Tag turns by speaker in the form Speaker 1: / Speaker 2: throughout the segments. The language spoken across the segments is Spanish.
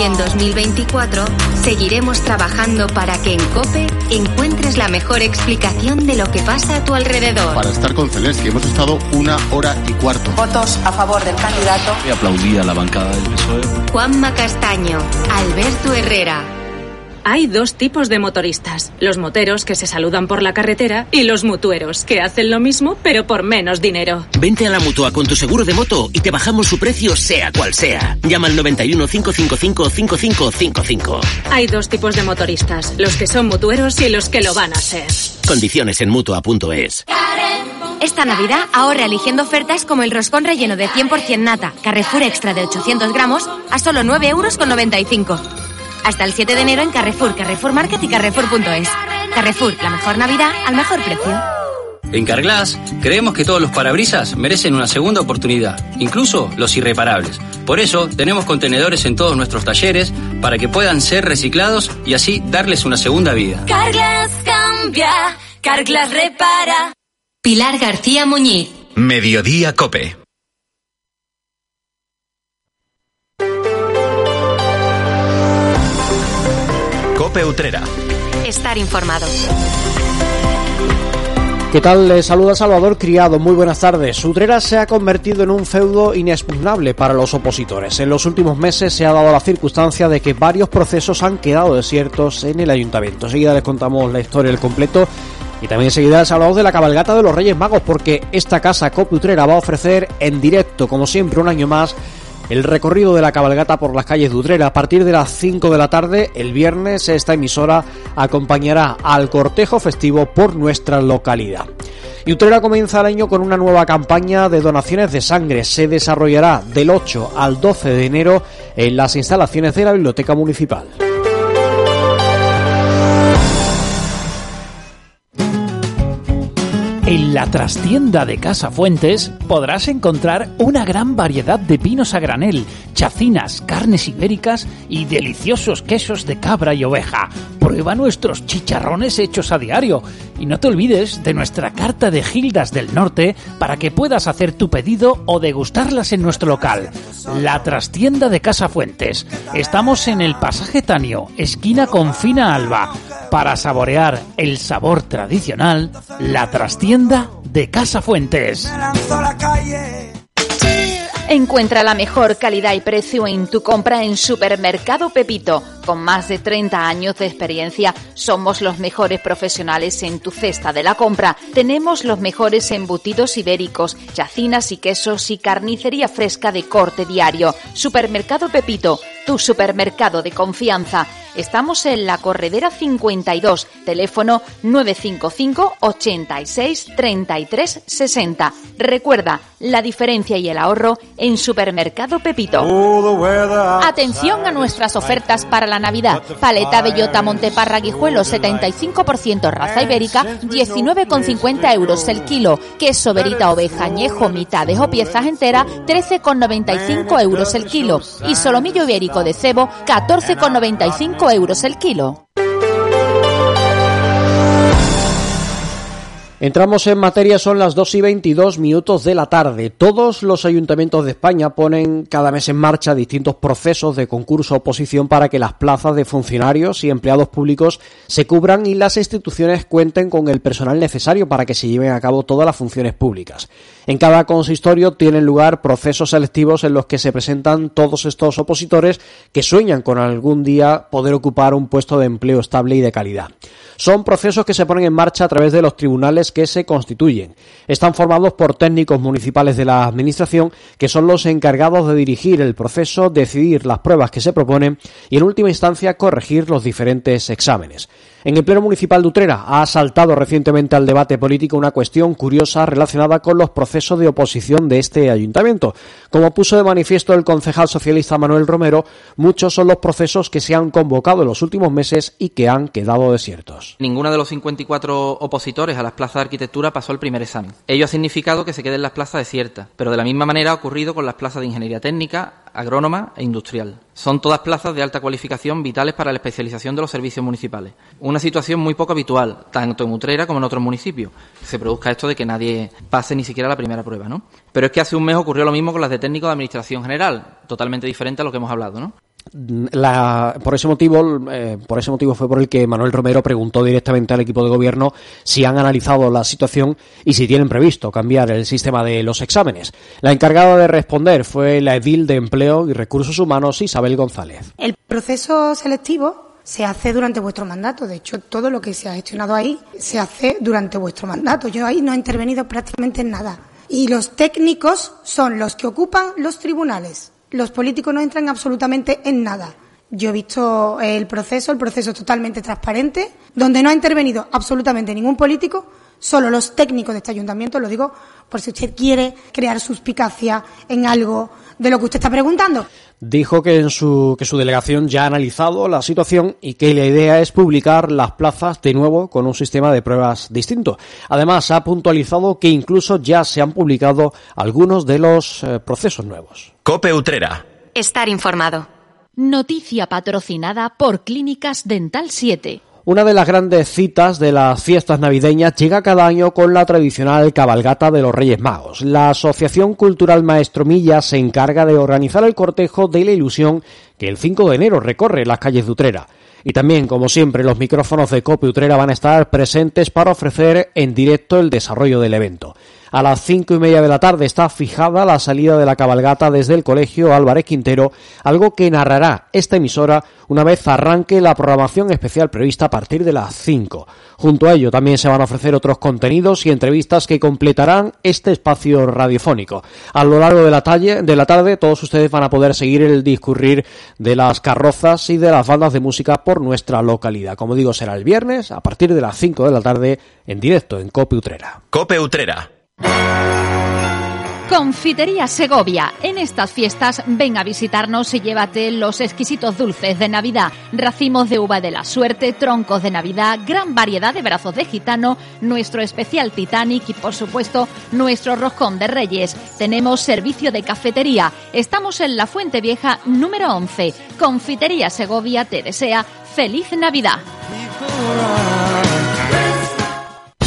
Speaker 1: Y en 2024 seguiremos trabajando para que en COPE encuentres la mejor explicación de lo que pasa a tu alrededor.
Speaker 2: Para estar con Zelensky hemos estado una hora y cuarto.
Speaker 3: Votos a favor del candidato.
Speaker 4: Y aplaudía la bancada del PSOE.
Speaker 1: Juanma Castaño, Alberto Herrera.
Speaker 5: Hay dos tipos de motoristas, los moteros que se saludan por la carretera y los mutueros que hacen lo mismo pero por menos dinero.
Speaker 6: Vente a la mutua con tu seguro de moto y te bajamos su precio sea cual sea. Llama al 91 555 5555.
Speaker 5: Hay dos tipos de motoristas, los que son mutueros y los que lo van a ser.
Speaker 6: Condiciones en mutua.es.
Speaker 7: Esta Navidad ahorra eligiendo ofertas como el roscón relleno de 100% nata, Carrefour Extra de 800 gramos a solo 9 euros con 95. Hasta el 7 de enero en Carrefour, Carrefour Market y Carrefour.es. Carrefour, la mejor Navidad al mejor precio.
Speaker 8: En Carglass creemos que todos los parabrisas merecen una segunda oportunidad, incluso los irreparables. Por eso tenemos contenedores en todos nuestros talleres para que puedan ser reciclados y así darles una segunda vida.
Speaker 9: Carglass cambia, Carglass repara.
Speaker 1: Pilar García Muñiz.
Speaker 10: Mediodía Cope. Cope Utrera.
Speaker 1: Estar informado.
Speaker 11: ¿Qué tal? Les saluda Salvador Criado. Muy buenas tardes. Utrera se ha convertido en un feudo inexpugnable para los opositores. En los últimos meses se ha dado la circunstancia de que varios procesos han quedado desiertos en el ayuntamiento. Enseguida les contamos la historia del completo y también enseguida les hablamos de la cabalgata de los Reyes Magos porque esta casa Cope Utrera va a ofrecer en directo, como siempre, un año más el recorrido de la cabalgata por las calles de Utrera. A partir de las 5 de la tarde, el viernes, esta emisora acompañará al cortejo festivo por nuestra localidad. Y Utrera comienza el año con una nueva campaña de donaciones de sangre. Se desarrollará del 8 al 12 de enero en las instalaciones de la Biblioteca Municipal.
Speaker 12: En la trastienda de Casa Fuentes podrás encontrar una gran variedad de vinos a granel, chacinas, carnes ibéricas y deliciosos quesos de cabra y oveja. Prueba nuestros chicharrones hechos a diario y no te olvides de nuestra carta de Gildas del Norte para que puedas hacer tu pedido o degustarlas en nuestro local. La trastienda de Casa Fuentes. Estamos en el pasaje Tanio, esquina con Fina Alba. Para saborear el sabor tradicional, la trastienda de Casa Fuentes.
Speaker 13: Encuentra la mejor calidad y precio en tu compra en Supermercado Pepito. Con más de 30 años de experiencia, somos los mejores profesionales en tu cesta de la compra. Tenemos los mejores embutidos ibéricos, chacinas y quesos y carnicería fresca de corte diario. Supermercado Pepito, tu supermercado de confianza. Estamos en la Corredera 52, teléfono 955 86 33 60. Recuerda, la diferencia y el ahorro en Supermercado Pepito.
Speaker 14: Atención a nuestras ofertas para la Navidad. Paleta bellota Monteparra Guijuelo 75% raza ibérica 19,50 euros el kilo. Queso verita oveja añejo mitades o piezas enteras 13,95 euros el kilo. Y solomillo ibérico de cebo 14,95 euros el kilo.
Speaker 11: Entramos en materia, son las 2 y 22 minutos de la tarde. Todos los ayuntamientos de España ponen cada mes en marcha distintos procesos de concurso oposición para que las plazas de funcionarios y empleados públicos se cubran y las instituciones cuenten con el personal necesario para que se lleven a cabo todas las funciones públicas. En cada consistorio tienen lugar procesos selectivos en los que se presentan todos estos opositores que sueñan con algún día poder ocupar un puesto de empleo estable y de calidad. Son procesos que se ponen en marcha a través de los tribunales que se constituyen. Están formados por técnicos municipales de la Administración que son los encargados de dirigir el proceso, decidir las pruebas que se proponen y en última instancia corregir los diferentes exámenes. En el Pleno Municipal de Utrera ha saltado recientemente al debate político una cuestión curiosa relacionada con los procesos de oposición de este ayuntamiento. Como puso de manifiesto el concejal socialista Manuel Romero, muchos son los procesos que se han convocado en los últimos meses y que han quedado desiertos.
Speaker 15: Ninguno de los 54 opositores a las plazas de arquitectura pasó el primer examen. Ello ha significado que se queden las plazas desiertas, pero de la misma manera ha ocurrido con las plazas de ingeniería técnica, agrónoma e industrial. Son todas plazas de alta cualificación vitales para la especialización de los servicios municipales. Una situación muy poco habitual, tanto en Utrera como en otros municipios. Se produzca esto de que nadie pase ni siquiera la primera prueba, ¿no? Pero es que hace un mes ocurrió lo mismo con las de técnico de administración general, totalmente diferente a lo que hemos hablado, ¿no?
Speaker 11: La, por ese motivo, eh, por ese motivo fue por el que Manuel Romero preguntó directamente al equipo de gobierno si han analizado la situación y si tienen previsto cambiar el sistema de los exámenes. La encargada de responder fue la edil de Empleo y Recursos Humanos Isabel González.
Speaker 16: El proceso selectivo se hace durante vuestro mandato. De hecho, todo lo que se ha gestionado ahí se hace durante vuestro mandato. Yo ahí no he intervenido prácticamente en nada. Y los técnicos son los que ocupan los tribunales. Los políticos no entran absolutamente en nada. Yo he visto el proceso, el proceso totalmente transparente, donde no ha intervenido absolutamente ningún político, solo los técnicos de este ayuntamiento, lo digo por si usted quiere crear suspicacia en algo de lo que usted está preguntando.
Speaker 11: Dijo que, en su, que su delegación ya ha analizado la situación y que la idea es publicar las plazas de nuevo con un sistema de pruebas distinto. Además, ha puntualizado que incluso ya se han publicado algunos de los eh, procesos nuevos.
Speaker 10: Cope Utrera.
Speaker 1: Estar informado.
Speaker 14: Noticia patrocinada por Clínicas Dental 7.
Speaker 11: Una de las grandes citas de las fiestas navideñas llega cada año con la tradicional cabalgata de los Reyes Magos. La Asociación Cultural Maestro Milla se encarga de organizar el cortejo de la ilusión que el 5 de enero recorre las calles de Utrera. Y también, como siempre, los micrófonos de Cope Utrera van a estar presentes para ofrecer en directo el desarrollo del evento. A las cinco y media de la tarde está fijada la salida de la cabalgata desde el Colegio Álvarez Quintero, algo que narrará esta emisora una vez arranque la programación especial prevista a partir de las 5. Junto a ello también se van a ofrecer otros contenidos y entrevistas que completarán este espacio radiofónico. A lo largo de la, de la tarde todos ustedes van a poder seguir el discurrir de las carrozas y de las bandas de música por nuestra localidad. Como digo, será el viernes a partir de las 5 de la tarde en directo en Cope Utrera.
Speaker 10: Cope Utrera.
Speaker 14: Confitería Segovia. En estas fiestas ven a visitarnos y llévate los exquisitos dulces de Navidad, racimos de uva de la suerte, troncos de Navidad, gran variedad de brazos de gitano, nuestro especial Titanic y por supuesto nuestro roscón de Reyes. Tenemos servicio de cafetería. Estamos en la Fuente Vieja número 11. Confitería Segovia te desea feliz Navidad.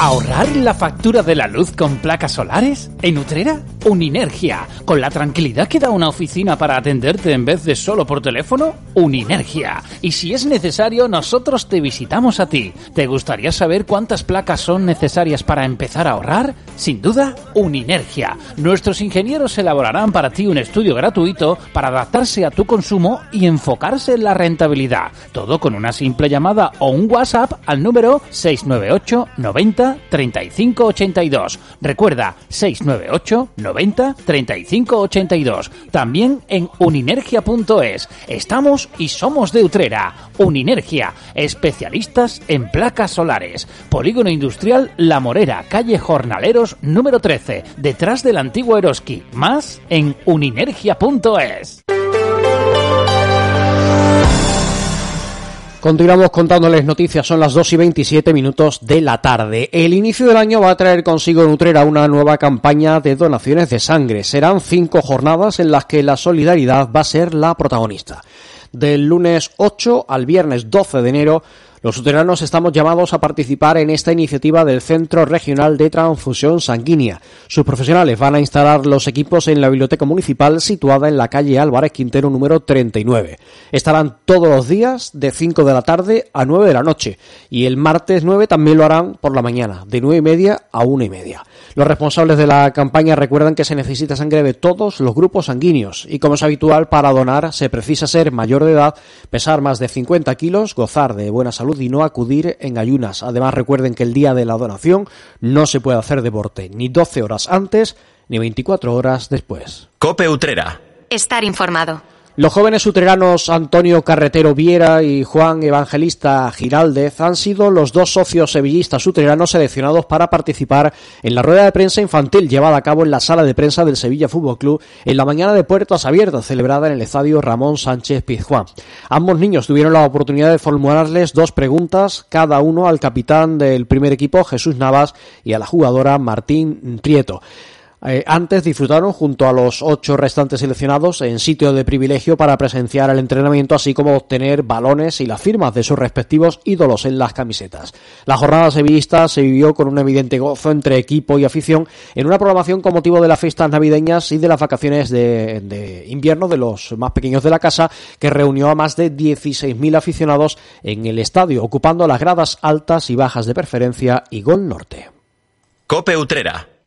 Speaker 12: ¿Ahorrar la factura de la luz con placas solares? ¿En Utrera? Uninergia. ¿Con la tranquilidad que da una oficina para atenderte en vez de solo por teléfono? Uninergia. Y si es necesario, nosotros te visitamos a ti. ¿Te gustaría saber cuántas placas son necesarias para empezar a ahorrar? Sin duda, Uninergia. Nuestros ingenieros elaborarán para ti un estudio gratuito para adaptarse a tu consumo y enfocarse en la rentabilidad. Todo con una simple llamada o un WhatsApp al número 698 90 35 82. Recuerda 698 90 35 82. También en uninergia.es. Estamos y somos de Utrera. Uninergia, especialistas en placas solares. Polígono Industrial La Morera, calle Jornaleros número 13, detrás del antiguo Eroski. Más en uninergia.es.
Speaker 11: Continuamos contándoles noticias, son las 2 y 27 minutos de la tarde. El inicio del año va a traer consigo en una nueva campaña de donaciones de sangre. Serán cinco jornadas en las que la solidaridad va a ser la protagonista. Del lunes 8 al viernes 12 de enero los uteranos estamos llamados a participar en esta iniciativa del Centro Regional de Transfusión Sanguínea. Sus profesionales van a instalar los equipos en la biblioteca municipal situada en la calle Álvarez Quintero número 39. Estarán todos los días de 5 de la tarde a 9 de la noche y el martes 9 también lo harán por la mañana, de 9 y media a 1 y media. Los responsables de la campaña recuerdan que se necesita sangre de todos los grupos sanguíneos y como es habitual para donar se precisa ser mayor de edad, pesar más de 50 kilos, gozar de buena salud y no acudir en ayunas. Además, recuerden que el día de la donación no se puede hacer deporte ni 12 horas antes ni 24 horas después.
Speaker 10: Cope Utrera.
Speaker 1: Estar informado.
Speaker 11: Los jóvenes utreranos Antonio Carretero Viera y Juan Evangelista Giraldez han sido los dos socios sevillistas utreranos seleccionados para participar en la rueda de prensa infantil llevada a cabo en la sala de prensa del Sevilla Fútbol Club en la mañana de puertas abiertas celebrada en el estadio Ramón Sánchez Pizjuán. Ambos niños tuvieron la oportunidad de formularles dos preguntas, cada uno al capitán del primer equipo Jesús Navas y a la jugadora Martín Prieto. Eh, antes disfrutaron junto a los ocho restantes seleccionados en sitio de privilegio para presenciar el entrenamiento, así como obtener balones y las firmas de sus respectivos ídolos en las camisetas. La jornada sevillista se vivió con un evidente gozo entre equipo y afición en una programación con motivo de las fiestas navideñas y de las vacaciones de, de invierno de los más pequeños de la casa, que reunió a más de 16.000 aficionados en el estadio, ocupando las gradas altas y bajas de preferencia y Gol Norte.
Speaker 10: Cope Utrera.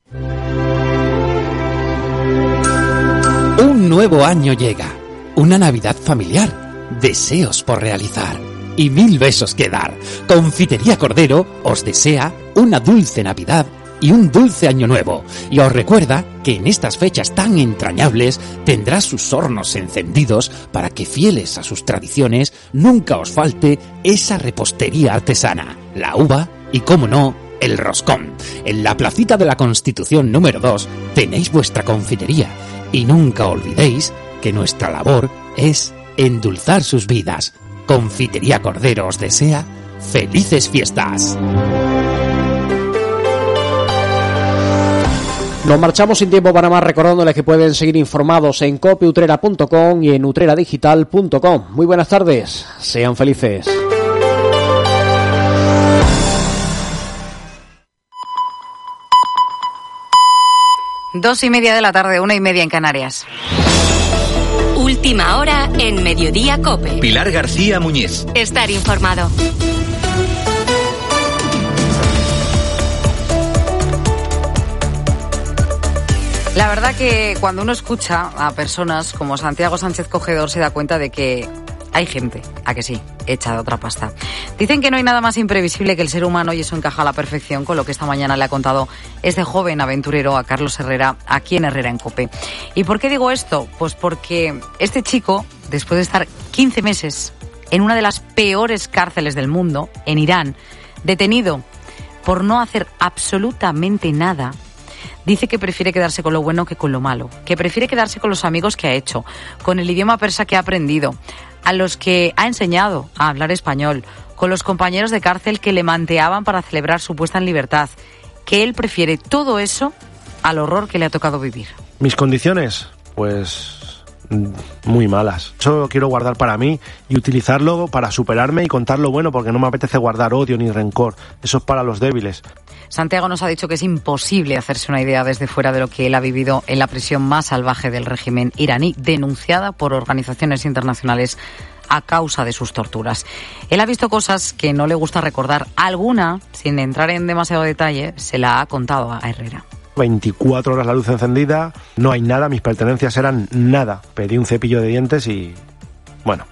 Speaker 17: Nuevo año llega, una Navidad familiar, deseos por realizar y mil besos que dar. Confitería Cordero os desea una dulce Navidad y un dulce año nuevo. Y os recuerda que en estas fechas tan entrañables tendrá sus hornos encendidos para que fieles a sus tradiciones nunca os falte esa repostería artesana, la uva y, como no, el roscón. En la placita de la Constitución número 2 tenéis vuestra confitería y nunca olvidéis que nuestra labor es endulzar sus vidas. Confitería Cordero os desea felices fiestas.
Speaker 11: Nos marchamos sin tiempo para más recordándoles que pueden seguir informados en copiutrera.com y en utreradigital.com. Muy buenas tardes, sean felices.
Speaker 3: Dos y media de la tarde, una y media en Canarias.
Speaker 1: Última hora en Mediodía Cope.
Speaker 10: Pilar García Muñiz.
Speaker 1: Estar informado.
Speaker 3: La verdad que cuando uno escucha a personas como Santiago Sánchez Cogedor se da cuenta de que hay gente, a que sí, hecha de otra pasta. Dicen que no hay nada más imprevisible que el ser humano y eso encaja a la perfección con lo que esta mañana le ha contado este joven aventurero a Carlos Herrera, aquí en Herrera en Cope. ¿Y por qué digo esto? Pues porque este chico, después de estar 15 meses en una de las peores cárceles del mundo, en Irán, detenido por no hacer absolutamente nada, dice que prefiere quedarse con lo bueno que con lo malo, que prefiere quedarse con los amigos que ha hecho, con el idioma persa que ha aprendido, a los que ha enseñado a hablar español, con los compañeros de cárcel que le manteaban para celebrar su puesta en libertad, que él prefiere todo eso al horror que le ha tocado vivir.
Speaker 18: Mis condiciones, pues muy malas. Eso lo quiero guardar para mí y utilizarlo para superarme y contar lo bueno porque no me apetece guardar odio ni rencor. Eso es para los débiles.
Speaker 3: Santiago nos ha dicho que es imposible hacerse una idea desde fuera de lo que él ha vivido en la prisión más salvaje del régimen iraní, denunciada por organizaciones internacionales a causa de sus torturas. Él ha visto cosas que no le gusta recordar. Alguna, sin entrar en demasiado detalle, se la ha contado a Herrera.
Speaker 18: 24 horas la luz encendida, no hay nada, mis pertenencias eran nada. Pedí un cepillo de dientes y... Bueno,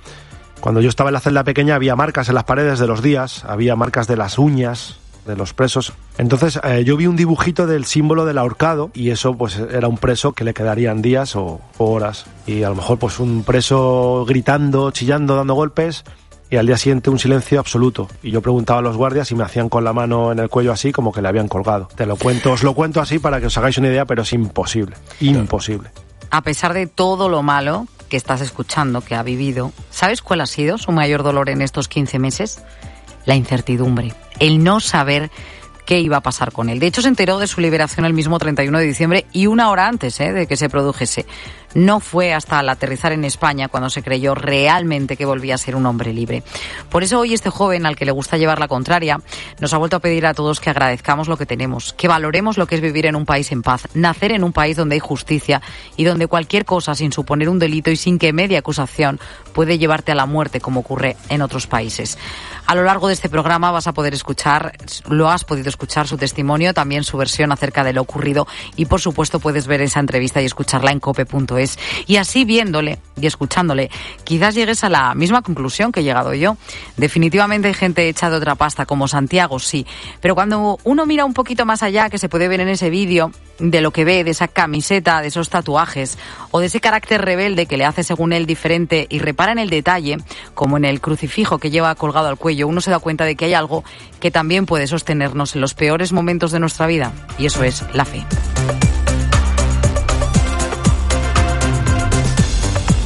Speaker 18: cuando yo estaba en la celda pequeña había marcas en las paredes de los días, había marcas de las uñas, de los presos. Entonces eh, yo vi un dibujito del símbolo del ahorcado y eso pues era un preso que le quedarían días o, o horas. Y a lo mejor pues un preso gritando, chillando, dando golpes y al día siguiente un silencio absoluto. Y yo preguntaba a los guardias y me hacían con la mano en el cuello así como que le habían colgado. Te lo cuento, os lo cuento así para que os hagáis una idea, pero es imposible, imposible.
Speaker 3: A pesar de todo lo malo que estás escuchando, que ha vivido, ¿sabes cuál ha sido su mayor dolor en estos 15 meses? La incertidumbre, el no saber qué iba a pasar con él. De hecho, se enteró de su liberación el mismo 31 de diciembre y una hora antes ¿eh? de que se produjese. No fue hasta al aterrizar en España cuando se creyó realmente que volvía a ser un hombre libre. Por eso hoy este joven, al que le gusta llevar la contraria, nos ha vuelto a pedir a todos que agradezcamos lo que tenemos, que valoremos lo que es vivir en un país en paz, nacer en un país donde hay justicia y donde cualquier cosa, sin suponer un delito y sin que media acusación, puede llevarte a la muerte, como ocurre en otros países. A lo largo de este programa vas a poder escuchar, lo has podido escuchar su testimonio, también su versión acerca de lo ocurrido y por supuesto puedes ver esa entrevista y escucharla en cope.es y así viéndole y escuchándole, quizás llegues a la misma conclusión que he llegado yo. Definitivamente hay gente hecha de otra pasta, como Santiago, sí. Pero cuando uno mira un poquito más allá, que se puede ver en ese vídeo, de lo que ve, de esa camiseta, de esos tatuajes, o de ese carácter rebelde que le hace según él diferente y repara en el detalle, como en el crucifijo que lleva colgado al cuello, uno se da cuenta de que hay algo que también puede sostenernos en los peores momentos de nuestra vida, y eso es la fe.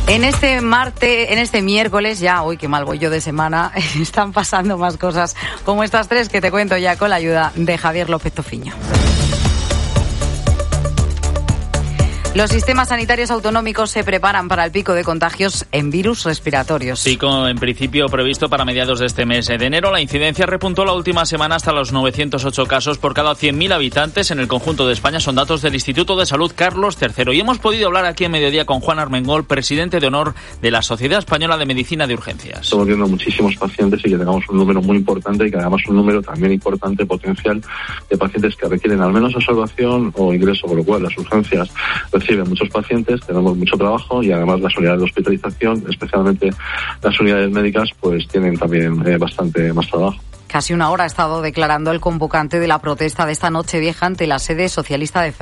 Speaker 3: En este martes, en este miércoles, ya, hoy qué mal voy yo de semana, están pasando más cosas como estas tres que te cuento ya con la ayuda de Javier López Tofiño. Los sistemas sanitarios autonómicos se preparan para el pico de contagios en virus respiratorios.
Speaker 19: Pico en principio previsto para mediados de este mes de enero. La incidencia repuntó la última semana hasta los 908 casos por cada 100.000 habitantes en el conjunto de España. Son datos del Instituto de Salud Carlos III. Y hemos podido hablar aquí en mediodía con Juan Armengol, presidente de honor de la Sociedad Española de Medicina de Urgencias.
Speaker 16: Estamos viendo muchísimos pacientes y que tengamos un número muy importante y que hagamos un número también importante potencial de pacientes que requieren al menos observación o ingreso, con lo cual las urgencias reciben muchos pacientes, tenemos mucho trabajo y además las unidades de hospitalización, especialmente las unidades médicas, pues tienen también eh, bastante más trabajo.
Speaker 3: Casi una hora ha estado declarando el convocante de la protesta de esta noche vieja ante la sede socialista de Fernández.